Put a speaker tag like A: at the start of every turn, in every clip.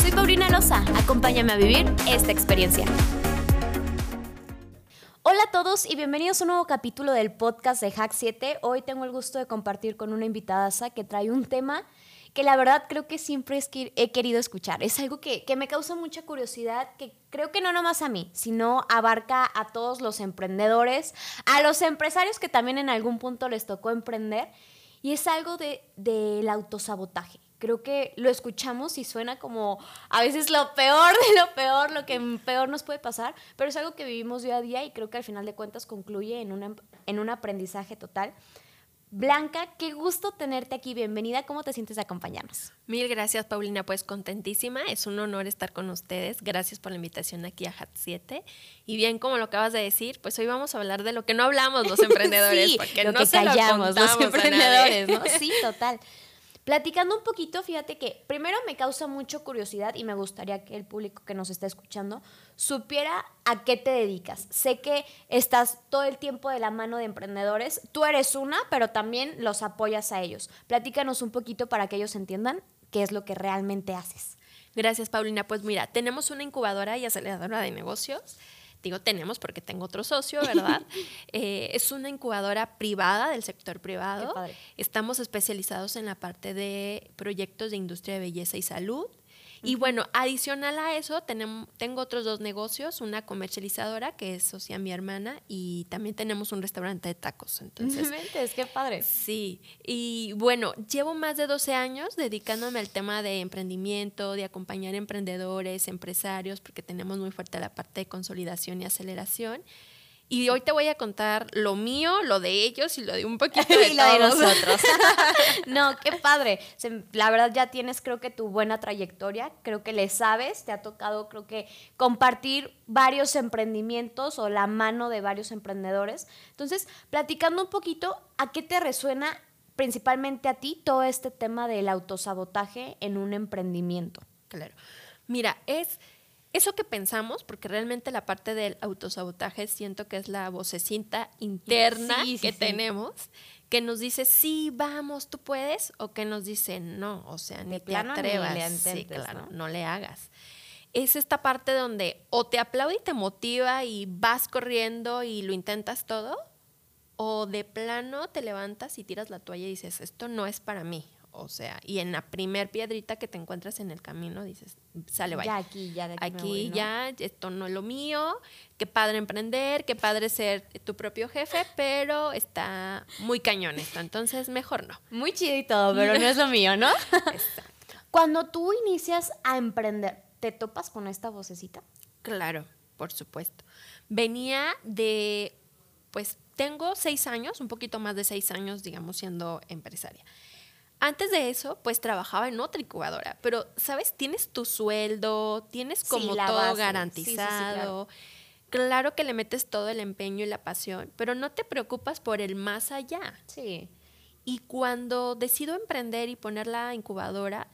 A: Soy Paulina Loza, acompáñame a vivir esta experiencia. Hola a todos y bienvenidos a un nuevo capítulo del podcast de Hack 7. Hoy tengo el gusto de compartir con una invitada que trae un tema que la verdad creo que siempre he querido escuchar. Es algo que, que, me causa mucha curiosidad, que creo que no nomás a mí, sino abarca a todos los emprendedores, a los empresarios que también en algún punto les tocó emprender, y es algo del de, autosabotaje. Creo que lo escuchamos y suena como a veces lo peor de lo peor, lo que peor nos puede pasar, pero es algo que vivimos día a día y creo que al final de cuentas concluye en, una, en un aprendizaje total. Blanca, qué gusto tenerte aquí. Bienvenida. ¿Cómo te sientes de acompañarnos?
B: Mil gracias, Paulina. Pues contentísima. Es un honor estar con ustedes. Gracias por la invitación aquí a HAT 7. Y bien, como lo acabas de decir, pues hoy vamos a hablar de lo que no hablamos los emprendedores.
A: sí,
B: porque
A: lo
B: no
A: que
B: se
A: callamos
B: lo
A: los emprendedores, ¿no? Sí, total. Platicando un poquito, fíjate que primero me causa mucho curiosidad y me gustaría que el público que nos está escuchando supiera a qué te dedicas. Sé que estás todo el tiempo de la mano de emprendedores, tú eres una, pero también los apoyas a ellos. Platícanos un poquito para que ellos entiendan qué es lo que realmente haces.
B: Gracias, Paulina. Pues mira, tenemos una incubadora y aceleradora de negocios digo tenemos porque tengo otro socio, ¿verdad? eh, es una incubadora privada del sector privado. Estamos especializados en la parte de proyectos de industria de belleza y salud. Y bueno, adicional a eso, tenemos, tengo otros dos negocios, una comercializadora que es socia mi hermana y también tenemos un restaurante de tacos. Entonces,
A: es qué padre.
B: Sí, y bueno, llevo más de 12 años dedicándome al tema de emprendimiento, de acompañar emprendedores, empresarios, porque tenemos muy fuerte la parte de consolidación y aceleración. Y hoy te voy a contar lo mío, lo de ellos y lo de un poquito de,
A: y lo de nosotros. no, qué padre. La verdad ya tienes creo que tu buena trayectoria, creo que le sabes, te ha tocado creo que compartir varios emprendimientos o la mano de varios emprendedores. Entonces, platicando un poquito, ¿a qué te resuena principalmente a ti todo este tema del autosabotaje en un emprendimiento?
B: Claro. Mira, es eso que pensamos, porque realmente la parte del autosabotaje siento que es la vocecita interna que tenemos, que nos dice, sí, vamos, tú puedes, o que nos dice, no, o sea, ni te atrevas. sí, claro, ¿no? le hagas. Es esta parte donde o te aplaude y te motiva y vas corriendo y lo intentas todo, o de plano te levantas y tiras la toalla y dices, esto no es para mí, o sea, y en la primer piedrita que te encuentras en el camino dices, sale, vaya.
A: Ya aquí, ya de aquí.
B: Aquí ya, esto no es lo mío, qué padre emprender, qué padre ser tu propio jefe, pero está muy cañón esto, entonces mejor no.
A: Muy chido y todo, pero no es lo mío, ¿no? Exacto. Cuando tú inicias a emprender, ¿te topas con esta vocecita?
B: Claro, por supuesto. Venía de, pues tengo seis años, un poquito más de seis años, digamos, siendo empresaria. Antes de eso, pues trabajaba en otra incubadora, pero, ¿sabes? Tienes tu sueldo, tienes como todo garantizado. claro. que le metes todo el empeño y la pasión, pero no te preocupas por el más allá.
A: Sí.
B: Y cuando decido emprender y poner la incubadora,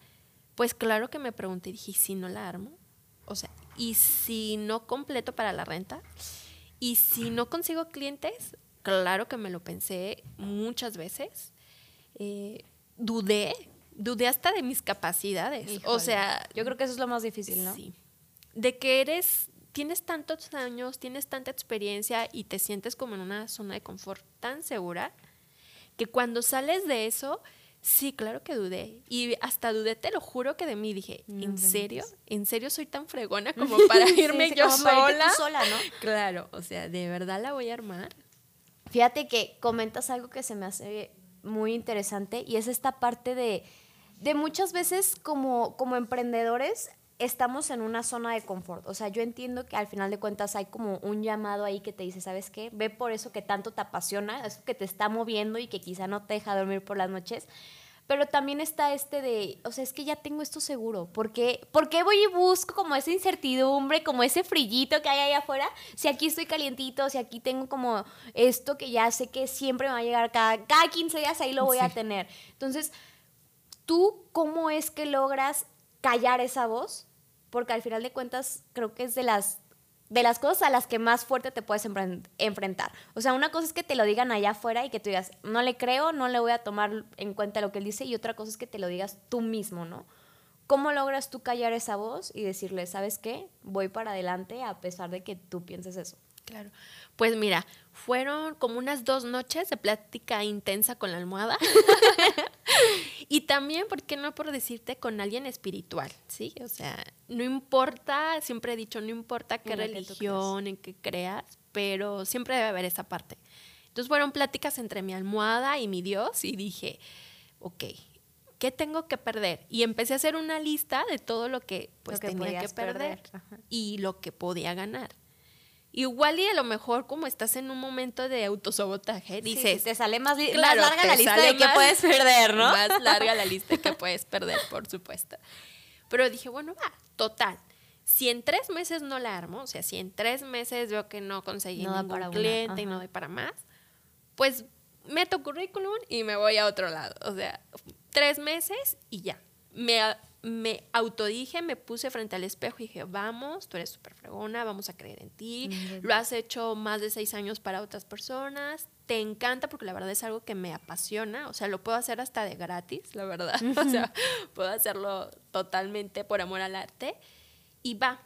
B: pues claro que me pregunté, dije, ¿y si no la armo? O sea, ¿y si no completo para la renta? ¿Y si no consigo clientes? Claro que me lo pensé muchas veces. Eh, dudé, dudé hasta de mis capacidades. O sea,
A: yo creo que eso es lo más difícil, ¿no?
B: Sí. De que eres, tienes tantos años, tienes tanta experiencia y te sientes como en una zona de confort tan segura que cuando sales de eso, sí, claro que dudé. Y hasta dudé, te lo juro que de mí dije, ¿en serio? ¿En serio soy tan fregona como para irme yo sola?
A: sola, ¿no?
B: Claro, o sea, ¿de verdad la voy a armar?
A: Fíjate que comentas algo que se me hace muy interesante y es esta parte de, de muchas veces como, como emprendedores estamos en una zona de confort. O sea, yo entiendo que al final de cuentas hay como un llamado ahí que te dice, ¿sabes qué? Ve por eso que tanto te apasiona, eso que te está moviendo y que quizá no te deja dormir por las noches. Pero también está este de, o sea, es que ya tengo esto seguro. ¿Por qué, ¿Por qué voy y busco como esa incertidumbre, como ese frillito que hay ahí afuera? Si aquí estoy calientito, si aquí tengo como esto que ya sé que siempre me va a llegar cada, cada 15 días, ahí lo voy a tener. Entonces, ¿tú cómo es que logras callar esa voz? Porque al final de cuentas creo que es de las de las cosas a las que más fuerte te puedes enfrentar. O sea, una cosa es que te lo digan allá afuera y que tú digas, no le creo, no le voy a tomar en cuenta lo que él dice, y otra cosa es que te lo digas tú mismo, ¿no? ¿Cómo logras tú callar esa voz y decirle, ¿sabes qué? Voy para adelante a pesar de que tú pienses eso.
B: Claro. Pues mira, fueron como unas dos noches de plática intensa con la almohada. y también, ¿por qué no por decirte con alguien espiritual? ¿Sí? O sea, no importa, siempre he dicho, no importa qué religión, en qué creas, pero siempre debe haber esa parte. Entonces fueron pláticas entre mi almohada y mi Dios y dije, ok, ¿qué tengo que perder? Y empecé a hacer una lista de todo lo que pues tenía que perder, y lo que podía ganar. Igual y a lo mejor como estás en un momento de autosabotaje, dices...
A: te sale más, larga la lista de que puedes perder, ¿no?
B: Más larga la lista que puedes perder, por supuesto. Pero dije, bueno, va, total. Si en tres meses no la armo, o sea, si en tres meses veo que no conseguí no ningún cliente y no doy para más, pues meto currículum y me voy a otro lado. O sea, tres meses y ya. Me me autodije, me puse frente al espejo y dije, vamos, tú eres súper fregona, vamos a creer en ti, lo has hecho más de seis años para otras personas, te encanta porque la verdad es algo que me apasiona, o sea, lo puedo hacer hasta de gratis, la verdad, o sea, puedo hacerlo totalmente por amor al arte. Y va.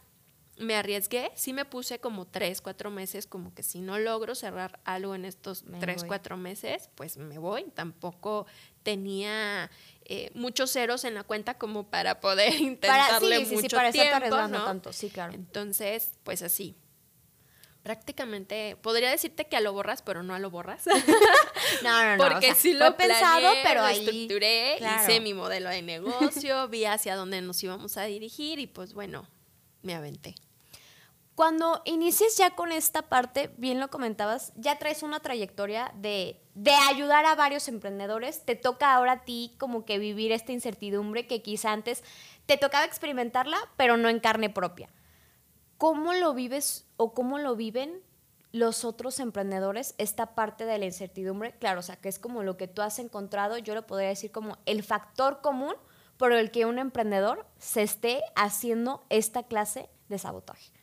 B: Me arriesgué, sí me puse como tres, cuatro meses, como que si no logro cerrar algo en estos tres, cuatro meses, pues me voy. Tampoco tenía eh, muchos ceros en la cuenta como para poder intentarle para, sí, mucho sí, para tiempo, ¿no?
A: tanto, sí, claro.
B: Entonces, pues así. Prácticamente, podría decirte que a lo borras, pero no a lo borras.
A: no, no,
B: no. Porque sí lo he pensado, pero ahí estructuré, hice mi modelo de negocio, vi hacia dónde nos íbamos a dirigir y pues bueno, me aventé.
A: Cuando inicies ya con esta parte, bien lo comentabas, ya traes una trayectoria de, de, ayudar a varios emprendedores. Te toca ahora a ti como que vivir esta incertidumbre que quizá antes te tocaba experimentarla, pero no en carne propia. ¿Cómo lo vives o cómo lo viven los otros emprendedores esta parte de la incertidumbre? Claro, o sea, que es como lo que tú has encontrado, yo lo podría decir como el factor común por el que un emprendedor se esté haciendo esta clase de sabotaje.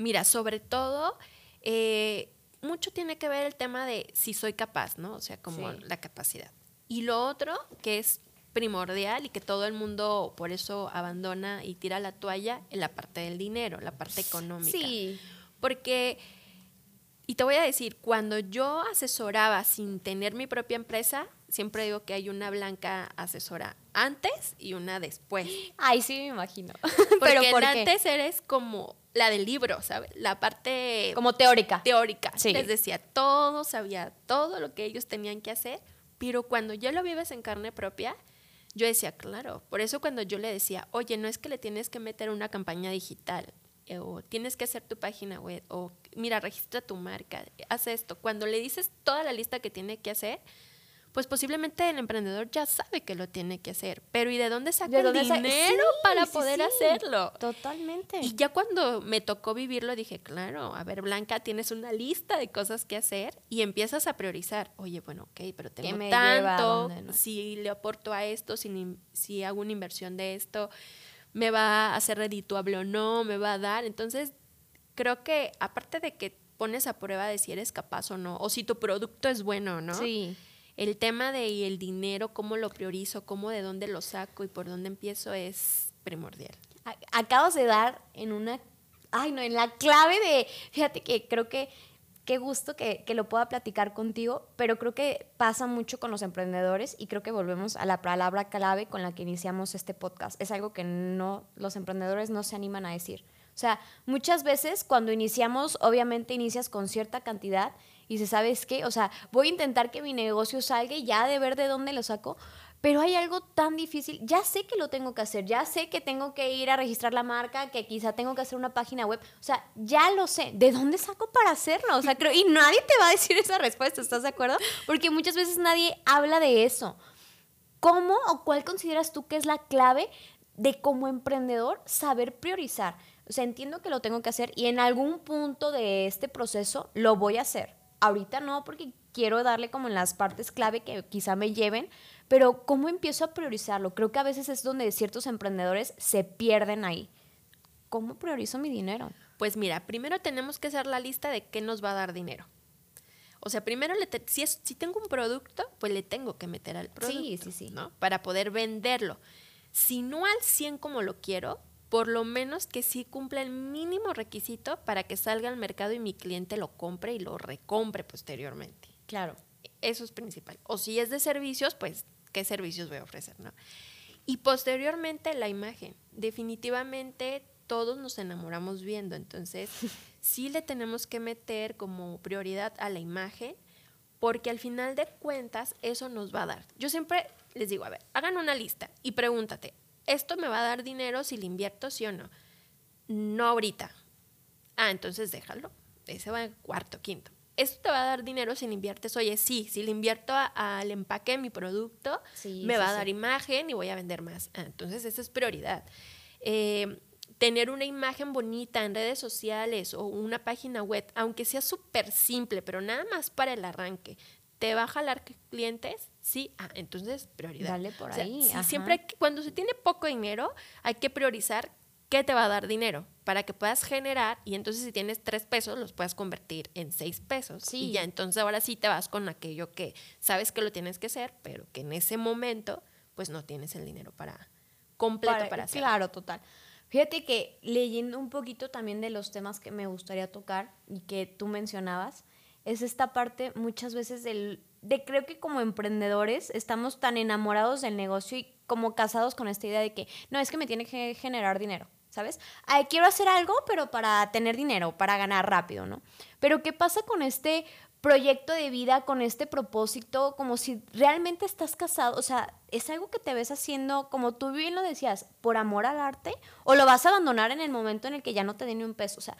B: Mira, sobre todo, eh, mucho tiene que ver el tema de si soy capaz, ¿no? O sea, como la capacidad. Y lo otro, que es primordial y que todo el mundo por eso abandona y tira la toalla, en la parte del dinero, la parte económica.
A: Sí.
B: Porque, y te voy a decir, cuando yo asesoraba sin tener mi propia empresa, siempre digo que hay una blanca asesora antes y una después.
A: Ay, sí, me imagino.
B: Porque ¿por antes eres como la del libro, ¿sabes? La parte...
A: Como teórica.
B: Teórica. Sí. Les decía todo, sabía todo lo que ellos tenían que hacer, pero cuando ya lo vives en carne propia, yo decía, claro, por eso cuando yo le decía, oye, no es que le tienes que meter una campaña digital, eh, o tienes que hacer tu página web, o mira, registra tu marca, haz esto. Cuando le dices toda la lista que tiene que hacer, pues posiblemente el emprendedor ya sabe que lo tiene que hacer, pero ¿y de dónde saca el dinero para poder hacerlo?
A: Totalmente.
B: Y ya cuando me tocó vivirlo dije, claro, a ver, Blanca, tienes una lista de cosas que hacer y empiezas a priorizar. Oye, bueno, ok, pero tengo tanto, si le aporto a esto, si, si hago una inversión de esto, me va a hacer redituable o no, me va a dar. Entonces, creo que aparte de que pones a prueba de si eres capaz o no, o si tu producto es bueno no.
A: Sí
B: el tema de el dinero, cómo lo priorizo, cómo de dónde lo saco y por dónde empiezo es primordial.
A: Acabas de dar en una, ay no, en la clave de, fíjate que creo que qué gusto que, que, lo pueda platicar contigo, pero creo que pasa mucho con los emprendedores y creo que volvemos a la palabra clave con la que iniciamos este podcast. Es algo que no, los emprendedores no se animan a decir. O sea, muchas veces cuando iniciamos, obviamente inicias con cierta cantidad y se ¿sabes qué? O sea, voy a intentar que mi negocio salga y ya de ver de dónde lo saco, pero hay algo tan difícil, ya sé que lo tengo que hacer, ya sé que tengo que ir a registrar la marca, que quizá tengo que hacer una página web, o sea, ya lo sé, ¿de dónde saco para hacerlo? O sea, creo, y nadie te va a decir esa respuesta, ¿estás de acuerdo? Porque muchas veces nadie habla de eso. ¿Cómo o cuál consideras tú que es la clave de como emprendedor saber priorizar? O sea, entiendo que lo tengo que hacer y en algún punto de este proceso lo voy a hacer. Ahorita no, porque quiero darle como en las partes clave que quizá me lleven, pero ¿cómo empiezo a priorizarlo? Creo que a veces es donde ciertos emprendedores se pierden ahí. ¿Cómo priorizo mi dinero?
B: Pues mira, primero tenemos que hacer la lista de qué nos va a dar dinero. O sea, primero, le si, es, si tengo un producto, pues le tengo que meter al producto. Sí, sí, sí. ¿no? Para poder venderlo. Si no al 100 como lo quiero, por lo menos que sí cumpla el mínimo requisito para que salga al mercado y mi cliente lo compre y lo recompre posteriormente.
A: Claro.
B: Eso es principal. O si es de servicios, pues, ¿qué servicios voy a ofrecer? ¿no? Y posteriormente la imagen. Definitivamente todos nos enamoramos viendo, entonces sí le tenemos que meter como prioridad a la imagen, porque al final de cuentas eso nos va a dar. Yo siempre les digo, a ver, hagan una lista y pregúntate, ¿esto me va a dar dinero si le invierto, sí o no? No ahorita. Ah, entonces déjalo. Ese va en cuarto, quinto. ¿Esto te va a dar dinero si le inviertes? Oye, sí, si le invierto al empaque de mi producto, me va a dar imagen y voy a vender más. Ah, entonces, esa es prioridad. Eh, tener una imagen bonita en redes sociales o una página web, aunque sea súper simple, pero nada más para el arranque, ¿te va a jalar clientes? Sí, ah, entonces prioridad.
A: Dale por ahí.
B: siempre cuando se tiene poco dinero, hay que priorizar qué te va a dar dinero para que puedas generar y entonces si tienes tres pesos los puedas convertir en seis pesos. Sí. Y ya entonces ahora sí te vas con aquello que sabes que lo tienes que hacer, pero que en ese momento pues no tienes el dinero para completo para, hacer.
A: Claro, total. Fíjate que leyendo un poquito también de los temas que me gustaría tocar y que tú mencionabas, es esta parte muchas veces del, de creo que como emprendedores estamos tan enamorados del negocio y como casados con esta idea de que no, es que me tiene que generar dinero, ¿sabes? quiero hacer algo, pero para tener dinero, para ganar rápido, ¿no? Pero ¿qué pasa con este proyecto de vida, con este propósito, como si realmente estás casado? O sea, ¿es algo que te ves haciendo, como tú bien lo decías, por amor al arte? ¿O lo vas a abandonar en el momento en el que ya no te dé ni un peso? O sea,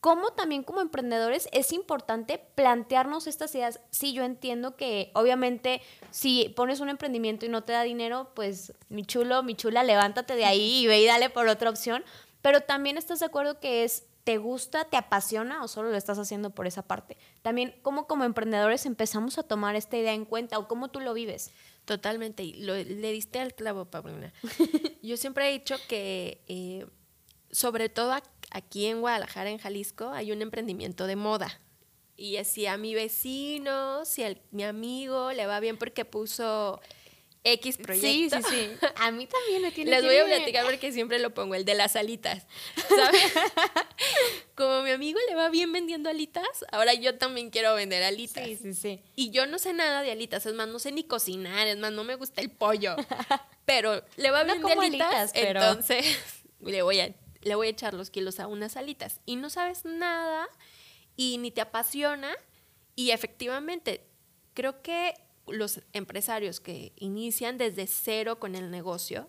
A: cómo también como emprendedores es importante plantearnos estas ideas. Sí, yo entiendo que obviamente si pones un emprendimiento y no te da dinero, pues mi chulo, mi chula, levántate de ahí y ve y dale por otra opción. Pero también estás de acuerdo que es, ¿te gusta, te apasiona o solo lo estás haciendo por esa parte? También, ¿cómo como emprendedores empezamos a tomar esta idea en cuenta o cómo tú lo vives?
B: Totalmente, y le diste al clavo, Paulina. Yo siempre he dicho que, eh, sobre todo aquí en Guadalajara, en Jalisco, hay un emprendimiento de moda. Y si a mi vecino, si a mi amigo le va bien porque puso X proyecto.
A: Sí, sí, sí. A mí también me tiene
B: Les voy a platicar porque siempre lo pongo, el de las alitas. ¿Sabes? Como mi amigo le va bien vendiendo alitas, ahora yo también quiero vender alitas.
A: Sí, sí, sí.
B: Y yo no sé nada de alitas, es más, no sé ni cocinar, es más, no me gusta el pollo. Pero le va bien de alitas, entonces le voy a le voy a echar los kilos a unas alitas y no sabes nada y ni te apasiona y efectivamente creo que los empresarios que inician desde cero con el negocio,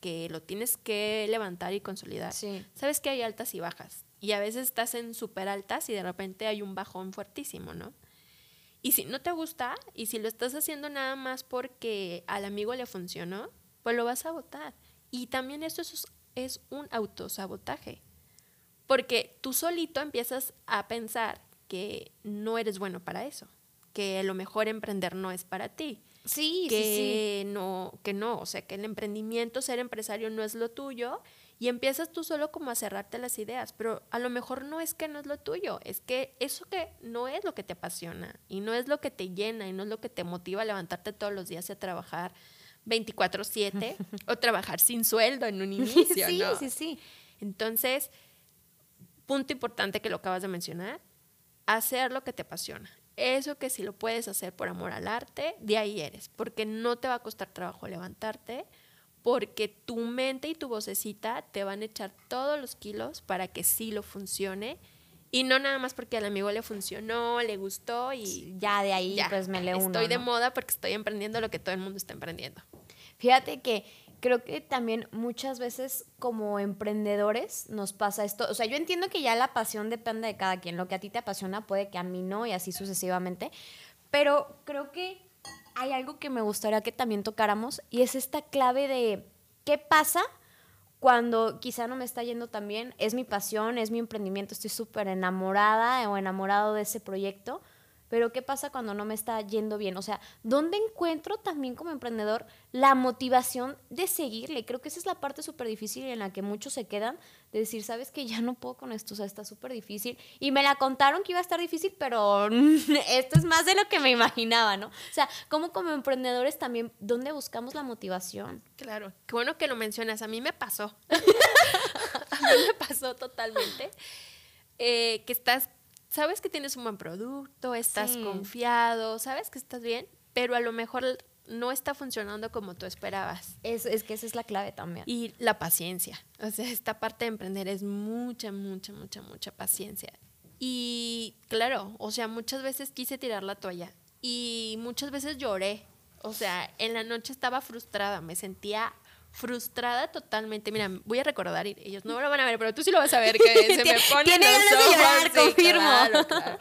B: que lo tienes que levantar y consolidar, sabes que hay altas y bajas y a veces estás en súper altas y de repente hay un bajón fuertísimo, ¿no? Y si no te gusta y si lo estás haciendo nada más porque al amigo le funcionó, pues lo vas a votar. Y también eso es es un autosabotaje. Porque tú solito empiezas a pensar que no eres bueno para eso, que lo mejor emprender no es para ti.
A: Sí,
B: que no, que no, o sea, que el emprendimiento, ser empresario no es lo tuyo y empiezas tú solo como a cerrarte las ideas, pero a lo mejor no es que no es lo tuyo, es que eso que no es lo que te apasiona y no es lo que te llena y no es lo que te motiva a levantarte todos los días y a trabajar 24/7 o trabajar sin sueldo en un inicio.
A: sí, sí, sí.
B: Entonces, punto importante que lo acabas de mencionar, hacer lo que te apasiona. Eso que si lo puedes hacer por amor al arte, de ahí eres, porque no te va a costar trabajo levantarte, porque tu mente y tu vocecita te van a echar todos los kilos para que sí lo funcione y no nada más porque al amigo le funcionó, le gustó y
A: ya de ahí pues me le uno.
B: Estoy de moda porque estoy emprendiendo lo que todo el mundo está emprendiendo.
A: Fíjate que creo que también muchas veces como emprendedores nos pasa esto. O sea, yo entiendo que ya la pasión depende de cada quien. Lo que a ti te apasiona puede que a mí no y así sucesivamente. Pero creo que hay algo que me gustaría que también tocáramos y es esta clave de qué pasa cuando quizá no me está yendo tan bien, es mi pasión, es mi emprendimiento, estoy súper enamorada o enamorado de ese proyecto, pero ¿qué pasa cuando no me está yendo bien? O sea, ¿dónde encuentro también como emprendedor la motivación de seguirle? Creo que esa es la parte súper difícil en la que muchos se quedan, de decir, sabes que ya no puedo con esto, o sea, está súper difícil. Y me la contaron que iba a estar difícil, pero esto es más de lo que me imaginaba, ¿no? O sea, como como emprendedores también, ¿dónde buscamos la motivación?
B: Claro, qué bueno que lo mencionas, a mí me pasó. a mí me pasó totalmente. Eh, que estás sabes que tienes un buen producto, estás confiado, sabes que estás bien, pero a lo mejor no está funcionando como tú esperabas.
A: Es, es que esa es la clave también.
B: Y la paciencia. O sea, esta parte de emprender es mucha, mucha, mucha, mucha paciencia. Y claro, o sea, muchas veces quise tirar la toalla y muchas veces lloré. O sea, en la noche estaba frustrada, me sentía frustrada totalmente. Mira, voy a recordar, y ellos no lo van a ver, pero tú sí lo vas a ver, que se me pone los ojos. confirmo.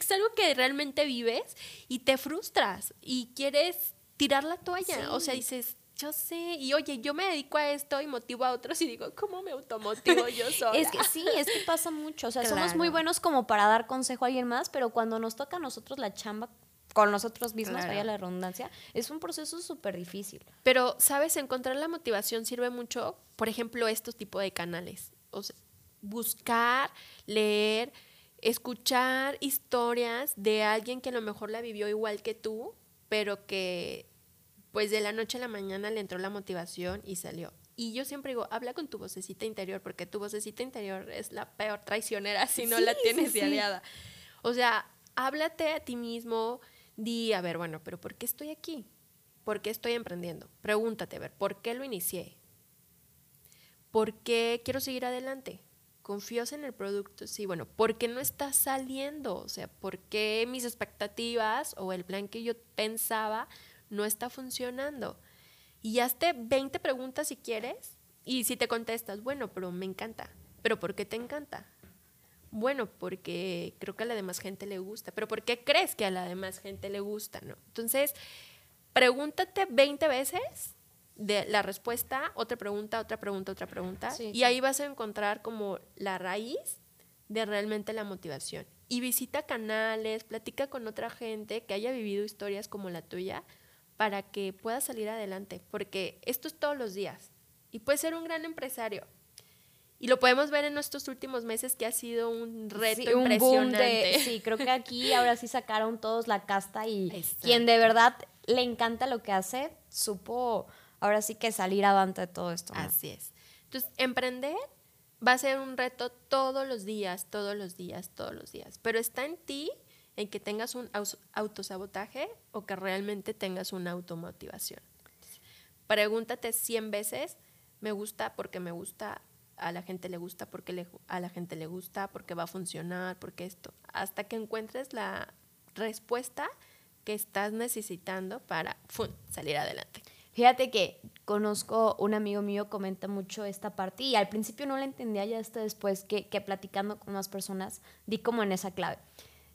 B: Es algo que realmente vives y te frustras y quieres tirar la toalla. O sea, dices, yo sé, y oye, yo me dedico a esto y motivo a otros y digo, ¿cómo me automotivo yo sola?
A: es que sí, es que pasa mucho. O sea, somos muy buenos como para dar consejo a alguien más, pero cuando nos toca a nosotros la chamba con nosotros mismos, vaya la redundancia, es un proceso súper difícil.
B: Pero, ¿sabes? Encontrar la motivación sirve mucho, por ejemplo, estos tipos de canales. O sea, buscar, leer, escuchar historias de alguien que a lo mejor la vivió igual que tú, pero que pues de la noche a la mañana le entró la motivación y salió. Y yo siempre digo, habla con tu vocecita interior, porque tu vocecita interior es la peor traicionera si no la tienes de aliada. O sea, háblate a ti mismo, Di, a ver, bueno, pero ¿por qué estoy aquí? ¿Por qué estoy emprendiendo? Pregúntate, a ver, ¿por qué lo inicié? ¿Por qué quiero seguir adelante? ¿Confías en el producto? Sí, bueno, ¿por qué no está saliendo? O sea, ¿por qué mis expectativas o el plan que yo pensaba no está funcionando? Y hazte 20 preguntas si quieres y si te contestas, bueno, pero me encanta. ¿Pero por qué te encanta? Bueno, porque creo que a la demás gente le gusta, pero ¿por qué crees que a la demás gente le gusta? ¿no? Entonces, pregúntate 20 veces de la respuesta, otra pregunta, otra pregunta, otra pregunta, y ahí vas a encontrar como la raíz de realmente la motivación. Y visita canales, platica con otra gente que haya vivido historias como la tuya para que puedas salir adelante, porque esto es todos los días. Y puedes ser un gran empresario, y lo podemos ver en estos últimos meses que ha sido un reto impresionante.
A: sí, creo que aquí ahora sí sacaron todos la casta y quien de verdad le encanta lo que hace, supo ahora sí que salir avante de todo esto.
B: Así es. Entonces, emprender va a ser un reto todos los días, todos los días, todos los días. Pero está en ti en que tengas un autosabotaje o que realmente tengas una automotivación. Pregúntate 100 veces, me gusta porque me gusta, a la gente le gusta, porque a la gente le gusta, porque va a funcionar, porque esto, hasta que encuentres la respuesta que estás necesitando para salir adelante.
A: Fíjate que conozco un amigo mío, comenta mucho esta parte y al principio no la entendía, ya hasta después que, que platicando con más personas di como en esa clave.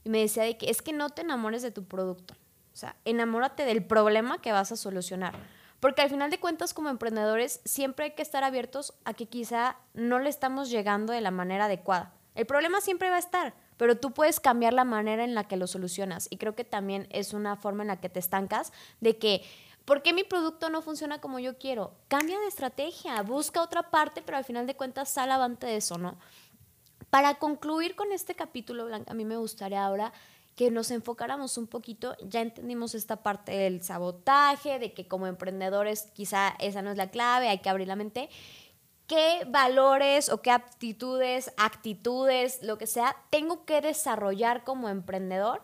A: Y me decía de que es que no te enamores de tu producto, o sea, enamórate del problema que vas a solucionar porque al final de cuentas, como emprendedores, siempre hay que estar abiertos a que quizá no le estamos llegando de la manera adecuada. El problema siempre va a estar, pero tú puedes cambiar la manera en la que lo solucionas. Y creo que también es una forma en la que te estancas de que, ¿por qué mi producto no funciona como yo quiero? Cambia de estrategia, busca otra parte, pero al final de cuentas sal avante de eso, ¿no? Para concluir con este capítulo, Blanca, a mí me gustaría ahora que nos enfocáramos un poquito, ya entendimos esta parte del sabotaje, de que como emprendedores quizá esa no es la clave, hay que abrir la mente. ¿Qué valores o qué aptitudes, actitudes, lo que sea, tengo que desarrollar como emprendedor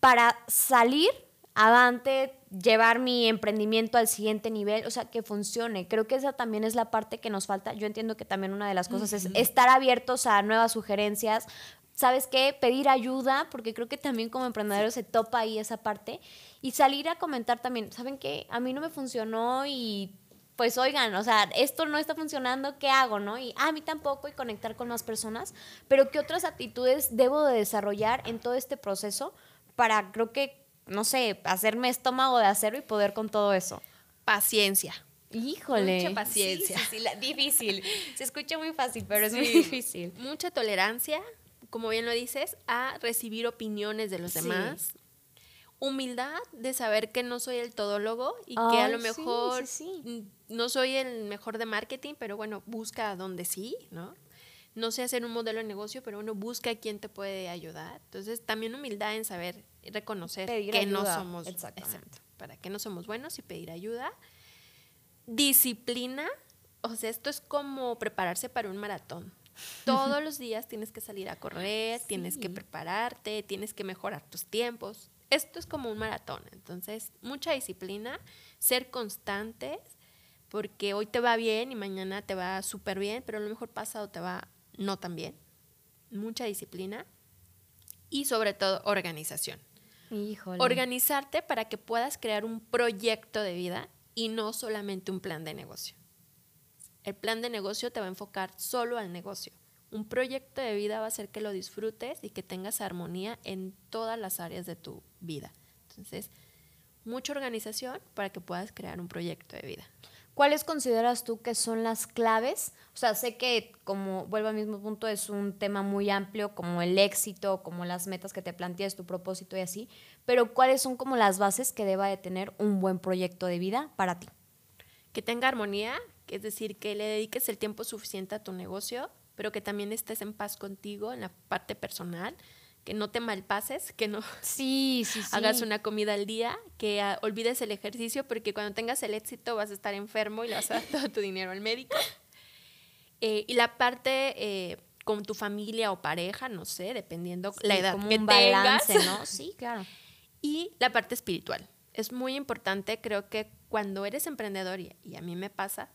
A: para salir avante, llevar mi emprendimiento al siguiente nivel, o sea, que funcione. Creo que esa también es la parte que nos falta. Yo entiendo que también una de las cosas es estar abiertos a nuevas sugerencias, ¿sabes qué? Pedir ayuda, porque creo que también como emprendedor se topa ahí esa parte. Y salir a comentar también, ¿saben qué? A mí no me funcionó y pues oigan, o sea, esto no está funcionando, ¿qué hago, no? Y ah, a mí tampoco y conectar con más personas, pero ¿qué otras actitudes debo de desarrollar en todo este proceso para, creo que no sé, hacerme estómago de acero y poder con todo eso?
B: Paciencia.
A: Híjole.
B: Mucha paciencia.
A: Sí, difícil. Se escucha muy fácil, pero es muy difícil.
B: Mucha tolerancia, como bien lo dices, a recibir opiniones de los demás. Humildad de saber que no soy el todólogo y que a lo mejor no soy el mejor de marketing, pero bueno, busca donde sí, ¿no? No sé hacer un modelo de negocio, pero uno busca a quién te puede ayudar. Entonces, también humildad en saber reconocer que no somos
A: Exactamente.
B: para que no somos buenos y pedir ayuda Disciplina, o sea, esto es como prepararse para un maratón. Todos los días tienes que salir a correr, tienes que prepararte, tienes que mejorar tus tiempos. Esto es como un maratón. Entonces, mucha disciplina, ser constantes, porque hoy te va bien y mañana te va súper bien, pero a lo mejor pasado te va no tan bien. Mucha disciplina y sobre todo organización.
A: Híjole.
B: Organizarte para que puedas crear un proyecto de vida y no solamente un plan de negocio. El plan de negocio te va a enfocar solo al negocio. Un proyecto de vida va a hacer que lo disfrutes y que tengas armonía en todas las áreas de tu vida. Entonces, mucha organización para que puedas crear un proyecto de vida.
A: ¿Cuáles consideras tú que son las claves? O sea, sé que, como vuelvo al mismo punto, es un tema muy amplio, como el éxito, como las metas que te planteas, tu propósito y así, pero ¿cuáles son como las bases que deba de tener un buen proyecto de vida para ti?
B: Que tenga armonía, es decir, que le dediques el tiempo suficiente a tu negocio, pero que también estés en paz contigo en la parte personal, que no te malpases, que no
A: sí,
B: hagas una comida al día, que ah, olvides el ejercicio, porque cuando tengas el éxito vas a estar enfermo y le vas a dar todo tu dinero al médico. Eh, y la parte eh, con tu familia o pareja, no sé, dependiendo la edad que un balance,
A: ¿no? Sí, claro.
B: Y la parte espiritual. Es muy importante, creo que cuando eres emprendedor, y, y a mí me pasa,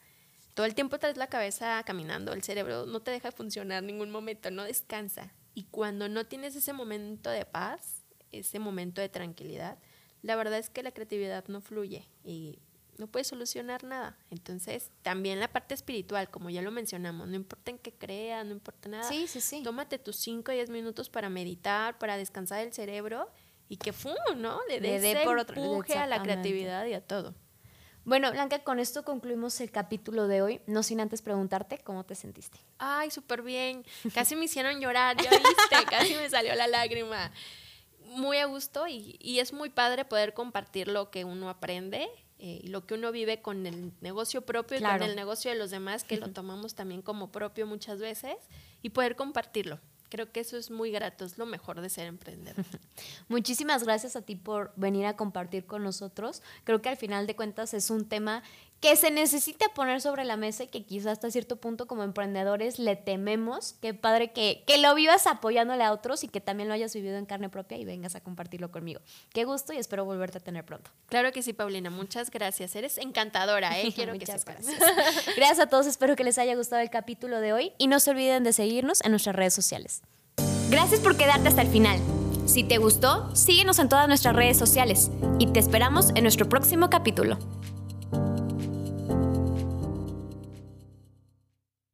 B: todo el tiempo traes la cabeza caminando, el cerebro no te deja funcionar ningún momento, no descansa. Y cuando no tienes ese momento de paz, ese momento de tranquilidad, la verdad es que la creatividad no fluye y no puedes solucionar nada. Entonces, también la parte espiritual, como ya lo mencionamos, no importa en qué creas, no importa nada.
A: Sí, sí, sí.
B: Tómate tus 5 o 10 minutos para meditar, para descansar el cerebro y que fu, ¿no? Le dé por otro, empuje a la creatividad y a todo.
A: Bueno, Blanca, con esto concluimos el capítulo de hoy, no sin antes preguntarte cómo te sentiste.
B: Ay, súper bien. Casi me hicieron llorar, ya viste, casi me salió la lágrima. Muy a gusto y, y, es muy padre poder compartir lo que uno aprende eh, y lo que uno vive con el negocio propio y con el negocio de los demás, que lo tomamos también como propio muchas veces, y poder compartirlo. Creo que eso es muy grato, es lo mejor de ser emprendedor.
A: Muchísimas gracias a ti por venir a compartir con nosotros. Creo que al final de cuentas es un tema que se necesita poner sobre la mesa y que quizás hasta cierto punto como emprendedores le tememos. Qué padre que, que lo vivas apoyándole a otros y que también lo hayas vivido en carne propia y vengas a compartirlo conmigo. Qué gusto y espero volverte a tener pronto.
B: Claro que sí, Paulina. Muchas gracias. Eres encantadora, ¿eh?
A: Quiero Muchas que gracias. gracias a todos. Espero que les haya gustado el capítulo de hoy y no se olviden de seguirnos en nuestras redes sociales. Gracias por quedarte hasta el final. Si te gustó, síguenos en todas nuestras redes sociales y te esperamos en nuestro próximo capítulo.